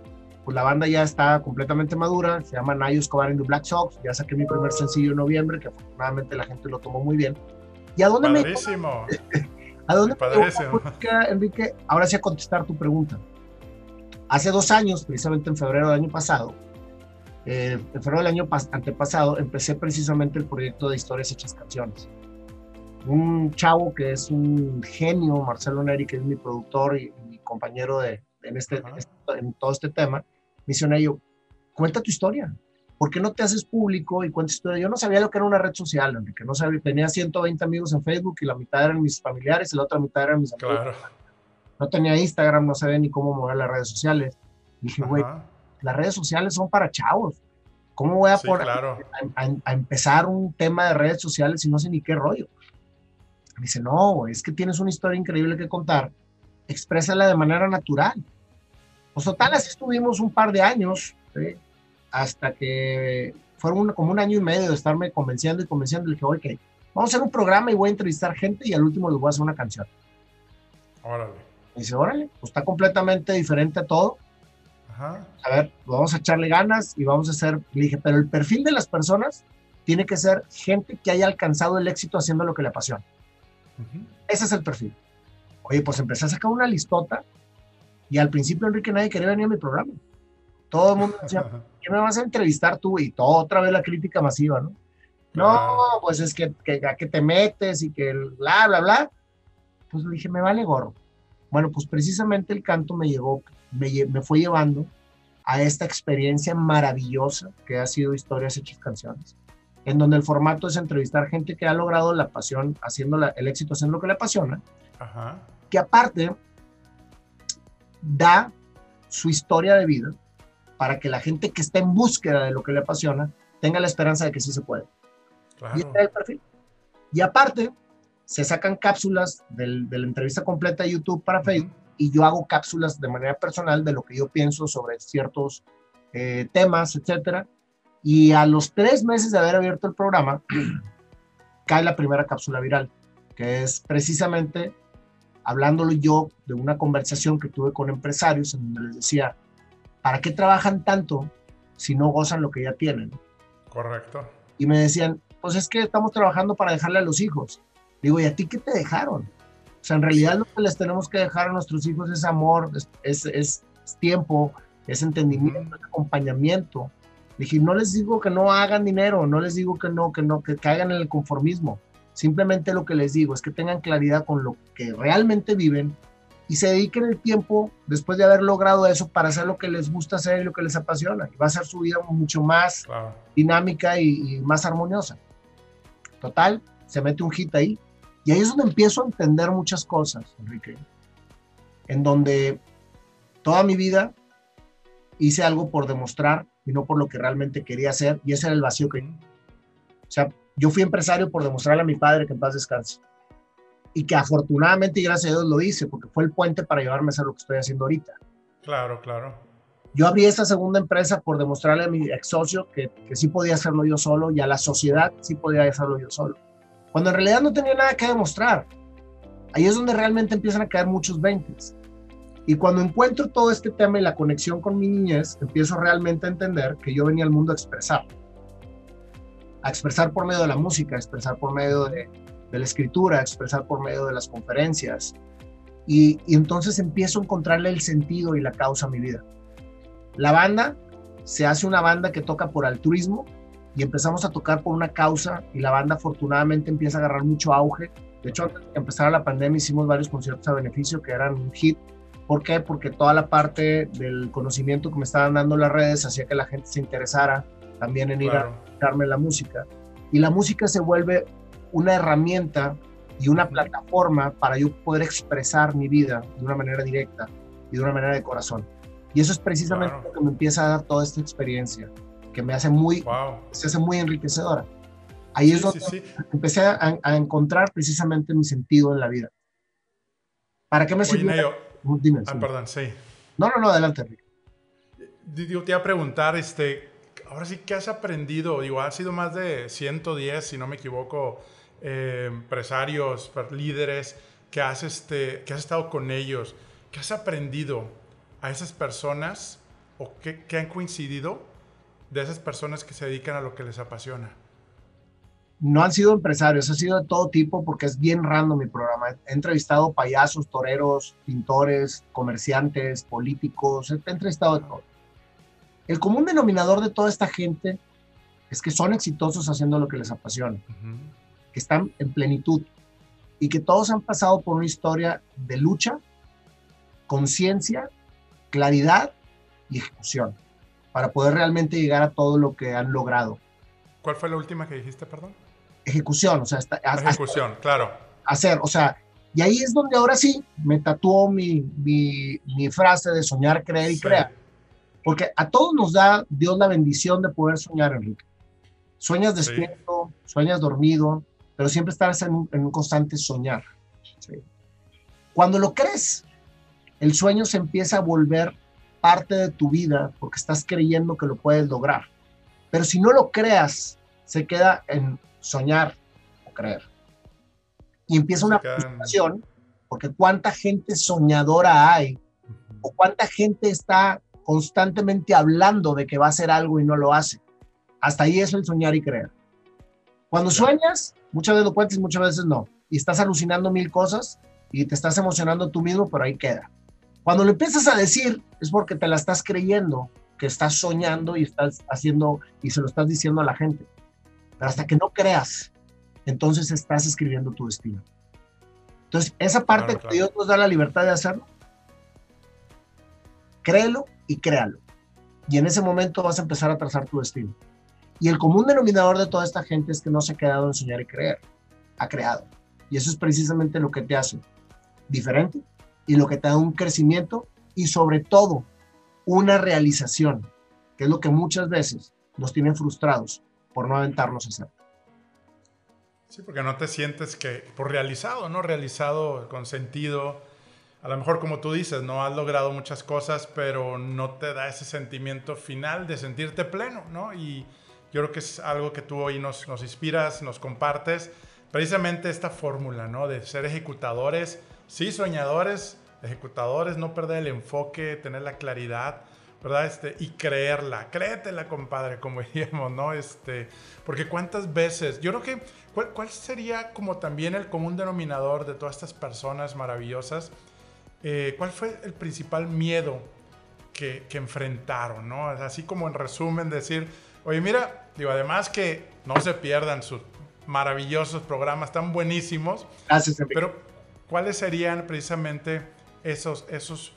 pues la banda ya está completamente madura, se llama Nayo Escobar in the Black Sox, ya saqué mi primer sencillo en noviembre, que afortunadamente la gente lo tomó muy bien. ¿Y a dónde Padrísimo. me... (laughs) ¿A dónde me Enrique? Ahora sí a contestar tu pregunta. Hace dos años, precisamente en febrero del año pasado, eh, en febrero del año antepasado, empecé precisamente el proyecto de Historias Hechas Canciones un chavo que es un genio, Marcelo Neri, que es mi productor y, mi compañero de, en, este, en, todo este tema, yo, cuenta tu historia. ¿Por qué no te haces público y cuentas tu historia? Yo no sabía lo que era una red social, Enrique. No sabía, tenía 120 amigos en Facebook y la mitad eran mis familiares y la otra mitad eran mis amigos. No tenía Instagram, no sabía ni cómo mover las redes sociales. dije, güey, las redes sociales son para chavos. ¿Cómo voy a, por, a, empezar un tema de redes sociales si no sé ni qué rollo? Me dice, no, es que tienes una historia increíble que contar, exprésala de manera natural. Pues total, así estuvimos un par de años, hasta que fueron como un año y medio de estarme convenciendo y convenciendo. Le dije, ok, vamos a hacer un programa y voy a entrevistar gente y al último les voy a hacer una canción. Órale. Me dice, órale, pues está completamente diferente a todo. Ajá. A ver, vamos a echarle ganas y vamos a hacer, le dije, pero el perfil de las personas tiene que ser gente que haya alcanzado el éxito haciendo lo que le apasiona. Ese es el perfil. Oye, pues empecé a sacar una listota y al principio Enrique nadie quería venir a mi programa. Todo el mundo decía, (laughs) ¿qué me vas a entrevistar tú? Y todo otra vez la crítica masiva, ¿no? No, pues es que, que, a qué te metes y que bla, bla, bla. Pues le dije, me vale gorro. Bueno, pues precisamente el canto me llegó, me, me fue llevando a esta experiencia maravillosa que ha sido Historias Hechas Canciones en donde el formato es entrevistar gente que ha logrado la pasión, haciendo el éxito haciendo lo que le apasiona, que aparte da su historia de vida para que la gente que está en búsqueda de lo que le apasiona tenga la esperanza de que sí se puede. Y este es el perfil. Y aparte, se sacan cápsulas de la entrevista completa de YouTube para Facebook y yo hago cápsulas de manera personal de lo que yo pienso sobre ciertos eh, temas, etcétera, y a los tres meses de haber abierto el programa, (clears throat) cae la primera cápsula viral, que es precisamente hablándolo yo de una conversación que tuve con empresarios en donde les decía, ¿para qué trabajan tanto si no gozan lo que ya tienen? Correcto. Y me decían, pues es que estamos trabajando para dejarle a los hijos. Digo, ¿y a ti qué te dejaron? O sea, en realidad lo que les tenemos que dejar a nuestros hijos es amor, es, es, tiempo, es entendimiento, es acompañamiento. Dije, no les digo que no hagan dinero, no les digo que no, que no, que caigan en el conformismo. Simplemente lo que les digo es que tengan claridad con lo que realmente viven y se dediquen el tiempo después de haber logrado eso para hacer lo que les gusta hacer y lo que les apasiona. Y va a ser su vida mucho más dinámica y, más armoniosa. Total, se mete un hit ahí. Y ahí es donde empiezo a entender muchas cosas, Enrique. En donde toda mi vida hice algo por demostrar y no por lo que realmente quería hacer. Y ese era el vacío que... O sea, yo fui empresario por demostrarle a mi padre que en paz descanse y que afortunadamente y gracias a Dios lo hice, porque fue el puente para llevarme a hacer lo que estoy haciendo ahorita. Claro, claro. Yo abrí esta segunda empresa por demostrarle a mi ex socio que, que sí podía hacerlo yo solo y a la sociedad sí podía hacerlo yo solo. Cuando en realidad no tenía nada que demostrar. Ahí es donde realmente empiezan a caer muchos 20. Y cuando encuentro todo este tema y la conexión con mi niñez, empiezo realmente a entender que yo venía al mundo a expresar. A expresar por medio de la música, a expresar por medio de, la escritura, expresar por medio de las conferencias. Y, entonces empiezo a encontrarle el sentido y la causa a mi vida. La banda se hace una banda que toca por altruismo y empezamos a tocar por una causa y la banda afortunadamente empieza a agarrar mucho auge. De hecho, antes de que la pandemia hicimos varios conciertos a beneficio que eran un hit. ¿Por qué? Porque toda la parte del conocimiento que me estaban dando las redes hacía que la gente se interesara también en ir a escucharme la música. Y la música se vuelve una herramienta y una plataforma para yo poder expresar mi vida de una manera directa y de una manera de corazón. Y eso es precisamente lo que me empieza a dar toda esta experiencia, que me hace muy, se hace muy enriquecedora. Ahí es donde empecé a, encontrar precisamente mi sentido en la vida. ¿Para qué me sirve? Dime, ah, perdón, sí. No, no, no, adelante, Enrique. Yo te iba a preguntar, este, ahora sí, ¿qué has aprendido? Digo, ha sido más de 110, si no me equivoco, eh, empresarios, líderes, que has, este, que has estado con ellos, ¿qué has aprendido a esas personas o qué, han coincidido de esas personas que se dedican a lo que les apasiona? no han sido empresarios, ha sido de todo tipo porque es bien random mi programa. He entrevistado payasos, toreros, pintores, comerciantes, políticos, he entrevistado. El común denominador de toda esta gente es que son exitosos haciendo lo que les apasiona que están en plenitud y que todos han pasado por una historia de lucha, conciencia, claridad y ejecución para poder realmente llegar a todo lo que han logrado. ¿Cuál fue la última que dijiste, perdón? Ejecución, o sea, ejecución, claro. Hacer, o sea, y ahí es donde ahora sí me tatuó mi, mi, mi frase de soñar, creer y crear. Porque a todos nos da Dios la bendición de poder soñar, Enrique. Sueñas despierto, sueñas dormido, pero siempre estás en un, constante soñar. Cuando lo crees, el sueño se empieza a volver parte de tu vida porque estás creyendo que lo puedes lograr. Pero si no lo creas, se queda en soñar o creer. Y empieza una frustración porque cuánta gente soñadora hay o cuánta gente está constantemente hablando de que va a hacer algo y no lo hace. Hasta ahí es el soñar y creer. Cuando sueñas, muchas veces lo cuentas y muchas veces no. Y estás alucinando mil cosas y te estás emocionando tú mismo, pero ahí queda. Cuando lo empiezas a decir, es porque te la estás creyendo, que estás soñando y estás haciendo y se lo estás diciendo a la gente. Pero hasta que no creas, entonces estás escribiendo tu destino. Entonces, esa parte que Dios nos da la libertad de hacerlo, créelo y créalo. Y en ese momento vas a empezar a trazar tu destino. Y el común denominador de toda esta gente es que no se ha quedado en soñar y creer, ha creado. Y eso es precisamente lo que te hace diferente y lo que te da un crecimiento y sobre todo una realización, que es lo que muchas veces nos tienen frustrados por no aventarnos a hacer. Sí, porque no te sientes que por realizado, ¿no? Realizado con sentido. A lo mejor como tú dices, no has logrado muchas cosas, pero no te da ese sentimiento final de sentirte pleno, ¿no? Y, yo creo que es algo que tú hoy nos, nos inspiras, nos compartes, precisamente esta fórmula, ¿no? De ser ejecutadores, sí, soñadores, ejecutadores, no perder el enfoque, tener la claridad, ¿verdad? Este, y creerla, créetela, compadre, (laughs) como diríamos, ¿no? Este, porque cuántas veces, yo creo que, ¿cuál, sería como también el común denominador de todas estas personas maravillosas? Eh, ¿Cuál fue el principal miedo que, que enfrentaron, ¿no? Así como en resumen decir, oye, mira, digo, además que no se pierdan sus maravillosos programas, tan buenísimos. Gracias, Pero, ¿cuáles serían precisamente esos, esos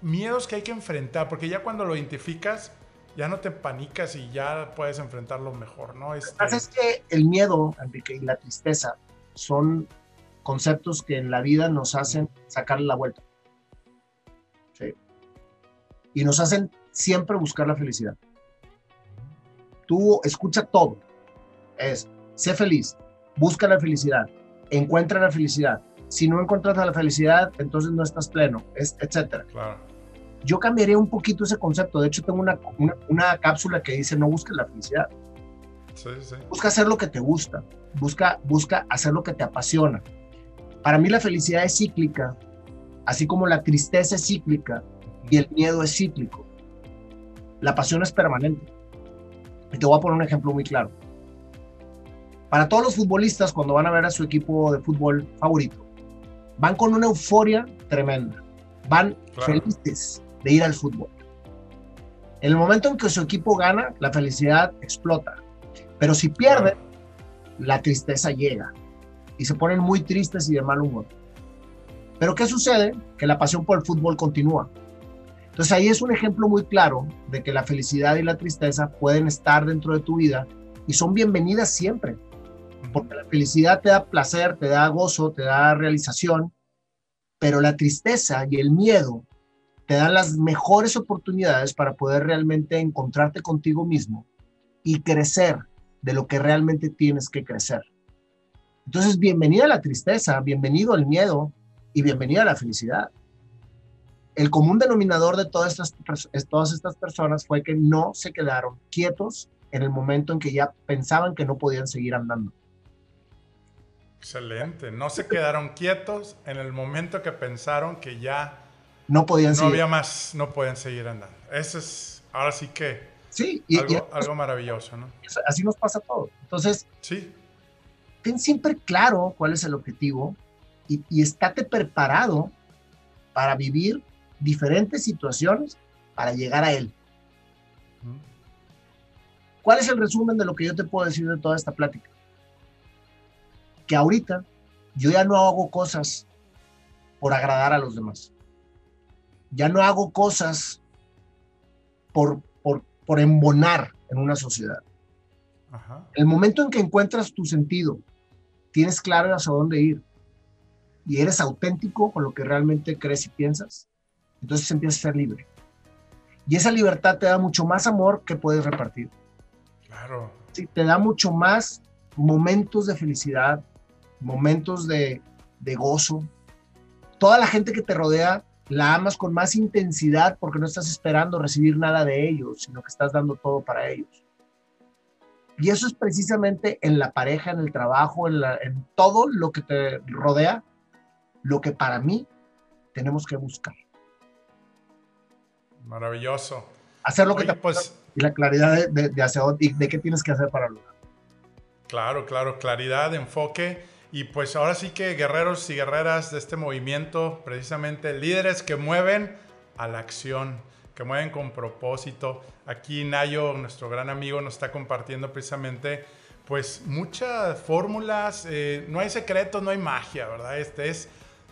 miedos que hay que enfrentar, porque ya cuando lo identificas, ya no te panicas y ya puedes enfrentarlo mejor, ¿no? Este... Lo que es que el miedo, Enrique, y la tristeza son conceptos que en la vida nos hacen sacarle la vuelta. ¿sí? Y nos hacen siempre buscar la felicidad. Tú escucha todo. Es, sé feliz, busca la felicidad, encuentra la felicidad. Si no encuentras la felicidad, entonces no estás pleno, es. Claro yo cambiaría un poquito ese concepto. De hecho, tengo una, una, cápsula que dice, no busques la felicidad. Busca hacer lo que te gusta, busca, busca hacer lo que te apasiona. Para mí la felicidad es cíclica, así como la tristeza es cíclica y el miedo es cíclico. La pasión es permanente. Y te voy a poner un ejemplo muy claro. Para todos los futbolistas, cuando van a ver a su equipo de fútbol favorito, van con una euforia tremenda. Van felices de ir al fútbol. En el momento en que su equipo gana, la felicidad explota. Pero si pierde, la tristeza llega y se ponen muy tristes y de mal humor. Pero ¿qué sucede? Que la pasión por el fútbol continúa. Entonces ahí es un ejemplo muy claro de que la felicidad y la tristeza pueden estar dentro de tu vida y son bienvenidas siempre. Porque la felicidad te da placer, te da gozo, te da realización, pero la tristeza y el miedo te dan las mejores oportunidades para poder realmente encontrarte contigo mismo y crecer de lo que realmente tienes que crecer. Entonces, bienvenida a la tristeza, bienvenido al miedo y bienvenida a la felicidad. El común denominador de todas estas, todas estas personas fue que no se quedaron quietos en el momento en que ya pensaban que no podían seguir andando. Excelente. No se quedaron quietos en el momento que pensaron que ya no podían no había más, no pueden seguir andando. Eso es, ahora sí que sí, y, algo, algo maravilloso, ¿no? Así nos pasa todo. Entonces, sí. Ten siempre claro cuál es el objetivo y, y estate preparado para vivir diferentes situaciones para llegar a él. ¿Cuál es el resumen de lo que yo te puedo decir de toda esta plática? Que ahorita yo ya no hago cosas por agradar a los demás ya no hago cosas por, por, embonar en una sociedad. El momento en que encuentras tu sentido, tienes claro hacia dónde ir y eres auténtico con lo que realmente crees y piensas, entonces empiezas a ser libre. Y esa libertad te da mucho más amor que puedes repartir. Claro. Sí, te da mucho más momentos de felicidad, momentos de, de gozo. Toda la gente que te rodea la amas con más intensidad porque no estás esperando recibir nada de ellos, sino que estás dando todo para ellos. Y eso es precisamente en la pareja, en el trabajo, en, todo lo que te rodea, lo que para mí tenemos que buscar. Maravilloso. Hacer lo que te pues, y la claridad de, de, hacia y de qué tienes que hacer para lograrlo. Claro, claro, claridad, enfoque y pues ahora sí que guerreros y guerreras de este movimiento, precisamente líderes que mueven a la acción, que mueven con propósito. Aquí Nayo, nuestro gran amigo, nos está compartiendo precisamente pues muchas fórmulas. Eh, no hay secretos, no hay magia, ¿verdad? Este es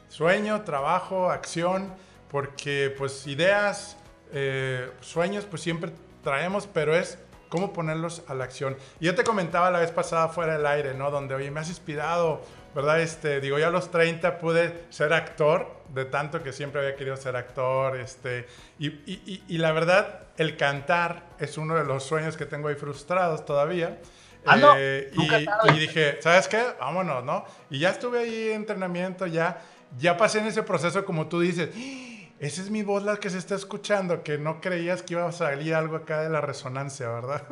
sueño, trabajo, acción, porque pues ideas, eh, sueños pues siempre traemos, pero es cómo ponerlos a la acción. Y yo te comentaba la vez pasada fuera del aire, ¿no? Donde, oye, me has inspirado, ¿verdad? Este, digo, ya a los 30 pude ser actor, de tanto que siempre había querido ser actor, este, y, y, y, la verdad, el cantar es uno de los sueños que tengo ahí frustrados todavía. Ah, no, eh, y, y, dije, ¿sabes qué? Vámonos, ¿no? Y ya estuve ahí en entrenamiento, ya, ya pasé en ese proceso como tú dices esa es mi voz la que se está escuchando, que no creías que iba a salir algo acá de la resonancia, ¿verdad?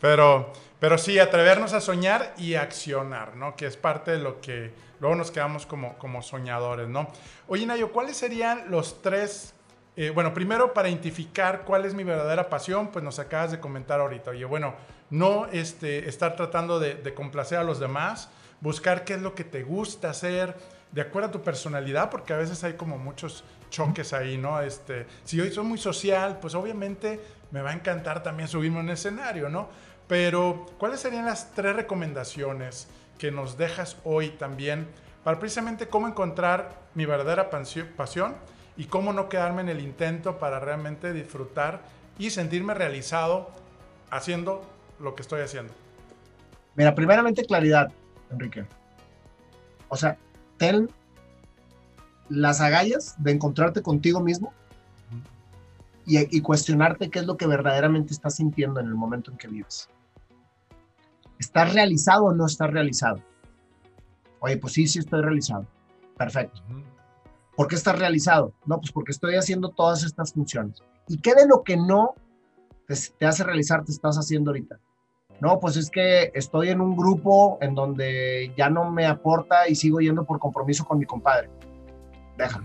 pero, pero sí, atrevernos a soñar y accionar, ¿no? Que es parte de lo que luego nos quedamos como, como soñadores, ¿no? Oye, Nayo, ¿cuáles serían los tres eh, bueno, primero para identificar cuál es mi verdadera pasión, pues nos acabas de comentar ahorita, oye, bueno, no este, estar tratando de, de complacer a los demás, buscar qué es lo que te gusta hacer, de acuerdo a tu personalidad, porque a veces hay como muchos choques ahí, ¿no? Este, si yo soy muy social, pues obviamente me va a encantar también subirme en escenario, ¿no? Pero, ¿cuáles serían las tres recomendaciones que nos dejas hoy también para precisamente cómo encontrar mi verdadera pasión y cómo no quedarme en el intento para realmente disfrutar y sentirme realizado haciendo lo que estoy haciendo? Mira, primeramente claridad, Enrique. O sea, ten las agallas de encontrarte contigo mismo y, cuestionarte qué es lo que verdaderamente estás sintiendo en el momento en que vives. ¿Estás realizado o no estás realizado? Oye, pues sí, sí estoy realizado. Perfecto. ¿Por qué estás realizado? No, pues porque estoy haciendo todas estas funciones. ¿Y qué de lo que no te, te hace realizar te estás haciendo ahorita? No, pues es que estoy en un grupo en donde ya no me aporta y sigo yendo por compromiso con mi compadre. Deja.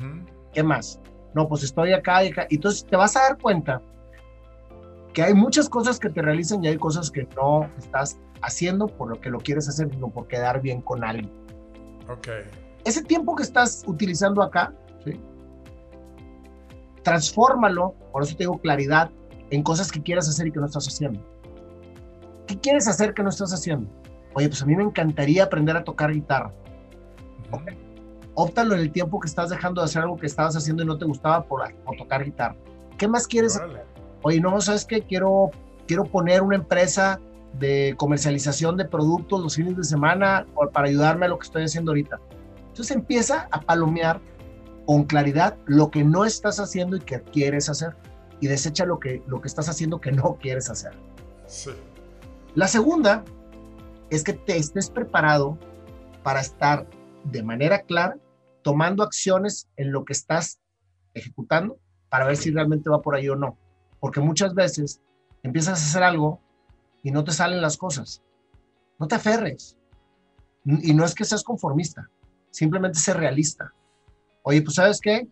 ¿Qué más? No, pues estoy acá y acá. Entonces te vas a dar cuenta que hay muchas cosas que te realizan y hay cosas que no estás haciendo por lo que lo quieres hacer, sino por quedar bien con alguien. Ok. Ese tiempo que estás utilizando acá, ¿sí? transfórmalo, por eso te digo claridad, en cosas que quieras hacer y que no estás haciendo. ¿Qué quieres hacer que no estás haciendo? Oye, pues a mí me encantaría aprender a tocar guitarra. Óptalo en el tiempo que estás dejando de hacer algo que estabas haciendo y no te gustaba por, tocar guitarra. ¿Qué más quieres hacer? Oye, no, ¿sabes qué? Quiero, quiero poner una empresa de comercialización de productos los fines de semana para ayudarme a lo que estoy haciendo ahorita. Entonces empieza a palomear con claridad lo que no estás haciendo y que quieres hacer y desecha lo que, lo que estás haciendo que no quieres hacer. Sí. La segunda es que te estés preparado para estar de manera clara tomando acciones en lo que estás ejecutando para ver si realmente va por ahí o no. Porque muchas veces empiezas a hacer algo y no te salen las cosas. No te aferres. Y no es que seas conformista, simplemente sé realista. Oye, pues sabes qué?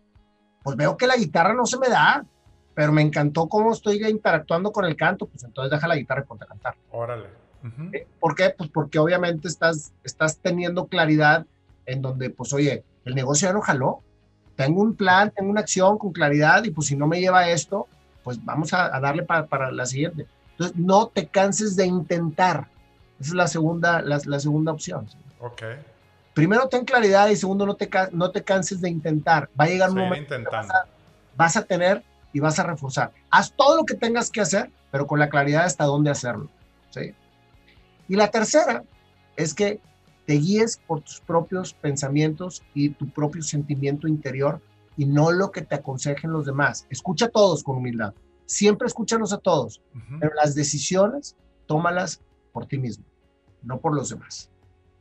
Pues veo que la guitarra no se me da pero me encantó cómo estoy interactuando con el canto, pues entonces deja la guitarra y ponte a cantar. Órale. Eh, ¿Por qué? Pues porque obviamente estás, estás teniendo claridad en donde, pues oye, el negocio ya no jaló, tengo un plan, tengo una acción con claridad y pues si no me lleva a esto, pues vamos a, darle para, para, la siguiente. Entonces, no te canses de intentar. Esa es la segunda, la, la segunda opción. Ok. Primero, ten claridad y segundo, no te, no te canses de intentar. Va a llegar un momento vas a, vas a tener y vas a reforzar. Haz todo lo que tengas que hacer, pero con la claridad hasta dónde hacerlo. ¿sí? Y la tercera es que te guíes por tus propios pensamientos y tu propio sentimiento interior y no lo que te aconsejen los demás. Escucha a todos con humildad. Siempre escúchanos a todos, pero las decisiones tómalas por ti mismo, no por los demás.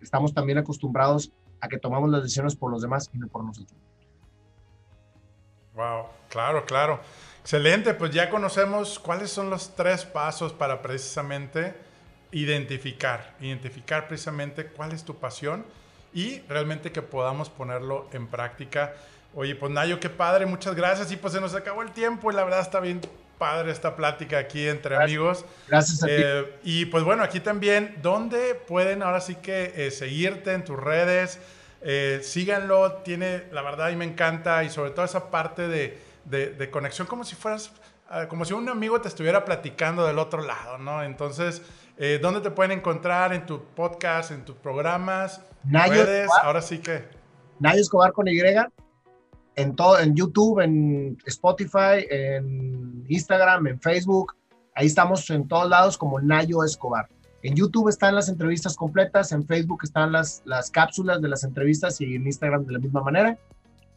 Estamos también acostumbrados a que tomamos las decisiones por los demás y no por nosotros. Wow, claro, claro. Excelente, pues ya conocemos cuáles son los tres pasos para precisamente identificar, identificar precisamente cuál es tu pasión y realmente que podamos ponerlo en práctica. Oye, pues Nayo, qué padre, muchas gracias. Y pues se nos acabó el tiempo y la verdad está bien padre esta plática aquí entre amigos. Gracias a ti. Eh, y pues bueno, aquí también, ¿dónde pueden ahora sí que eh, seguirte en tus redes? Eh, síganlo, tiene, la verdad, y me encanta, y sobre todo esa parte de, de, conexión, como si fueras, ah, como si un amigo te estuviera platicando del otro lado, ¿no? Entonces, eh, ¿dónde te pueden encontrar? ¿En tu podcast, en tus programas? Nayo ahora sí que. Nayo Escobar con Y, en, todo, en YouTube, en Spotify, en Instagram, en Facebook, ahí estamos en todos lados como Nayo Escobar. En YouTube están las entrevistas completas, en Facebook están las, las cápsulas de las entrevistas y en Instagram de la misma manera.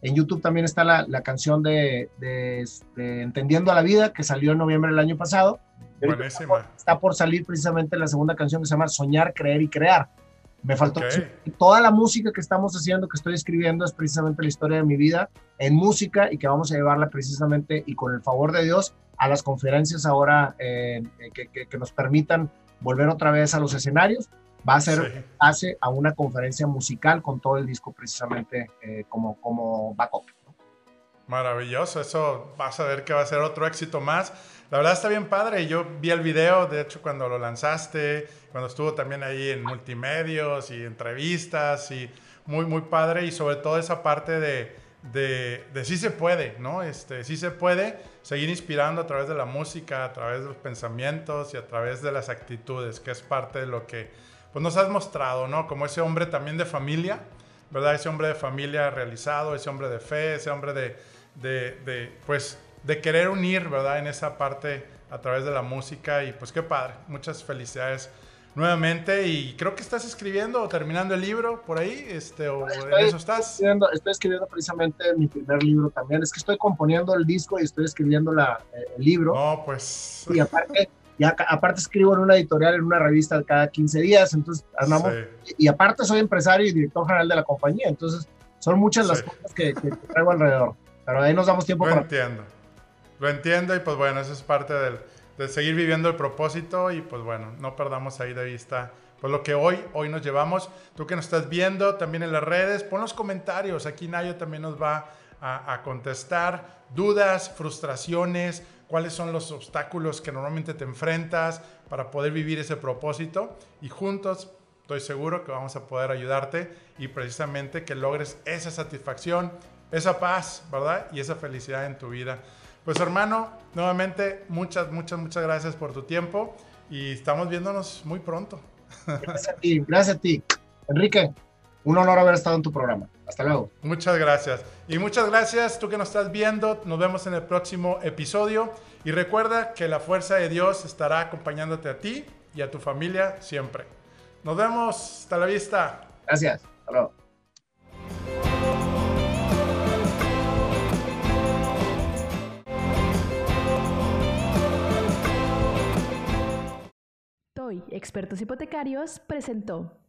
En YouTube también está la, la canción de, de, Entendiendo a la Vida, que salió en noviembre del año pasado. Buenísima. Está por, salir precisamente la segunda canción que se llama Soñar, Creer y Crear. Me faltó toda la música que estamos haciendo, que estoy escribiendo, es precisamente la historia de mi vida en música y que vamos a llevarla precisamente y con el favor de Dios a las conferencias ahora eh, que, que, que, nos permitan volver otra vez a los escenarios. Va a ser hace a una conferencia musical con todo el disco precisamente eh, como, como backup. Maravilloso, eso vas a ver que va a ser otro éxito más. La verdad está bien padre. Yo vi el video, de hecho, cuando lo lanzaste, cuando estuvo también ahí en multimedios y entrevistas y muy, muy padre. Y sobre todo esa parte de, de, de sí se puede, ¿no? Este, sí se puede seguir inspirando a través de la música, a través de los pensamientos y a través de las actitudes, que es parte de lo que pues, nos has mostrado, ¿no? Como ese hombre también de familia, ¿verdad? Ese hombre de familia realizado, ese hombre de fe, ese hombre de, de, de pues, de querer unir, ¿verdad? En esa parte a través de la música y pues qué padre. Muchas felicidades nuevamente y creo que estás escribiendo o terminando el libro por ahí, este, o en eso estás. Escribiendo, estoy escribiendo precisamente mi primer libro también. Es que estoy componiendo el disco y estoy escribiendo la, eh, el libro. No, pues. Y aparte, ya, aparte escribo en una editorial, en una revista cada 15 días, entonces andamos. Y, aparte soy empresario y director general de la compañía, entonces son muchas las cosas que, que, traigo alrededor. Pero ahí nos damos tiempo Lo para. entiendo. Lo entiendo y pues bueno, eso es parte del, de seguir viviendo el propósito y pues bueno, no perdamos ahí de vista pues lo que hoy, hoy nos llevamos. Tú que nos estás viendo también en las redes, pon los comentarios. Aquí Nayo también nos va a, a contestar dudas, frustraciones, cuáles son los obstáculos que normalmente te enfrentas para poder vivir ese propósito y juntos estoy seguro que vamos a poder ayudarte y precisamente que logres esa satisfacción, esa paz, ¿verdad? Y esa felicidad en tu vida. Pues hermano, nuevamente muchas, muchas, muchas gracias por tu tiempo y estamos viéndonos muy pronto. Gracias a ti, gracias a ti. Enrique, un honor haber estado en tu programa. Hasta luego. Muchas gracias. Y muchas gracias tú que nos estás viendo. Nos vemos en el próximo episodio. Y recuerda que la fuerza de Dios estará acompañándote a ti y a tu familia siempre. Nos vemos. Hasta la vista. Gracias. Hasta luego. Expertos Hipotecarios, presentó.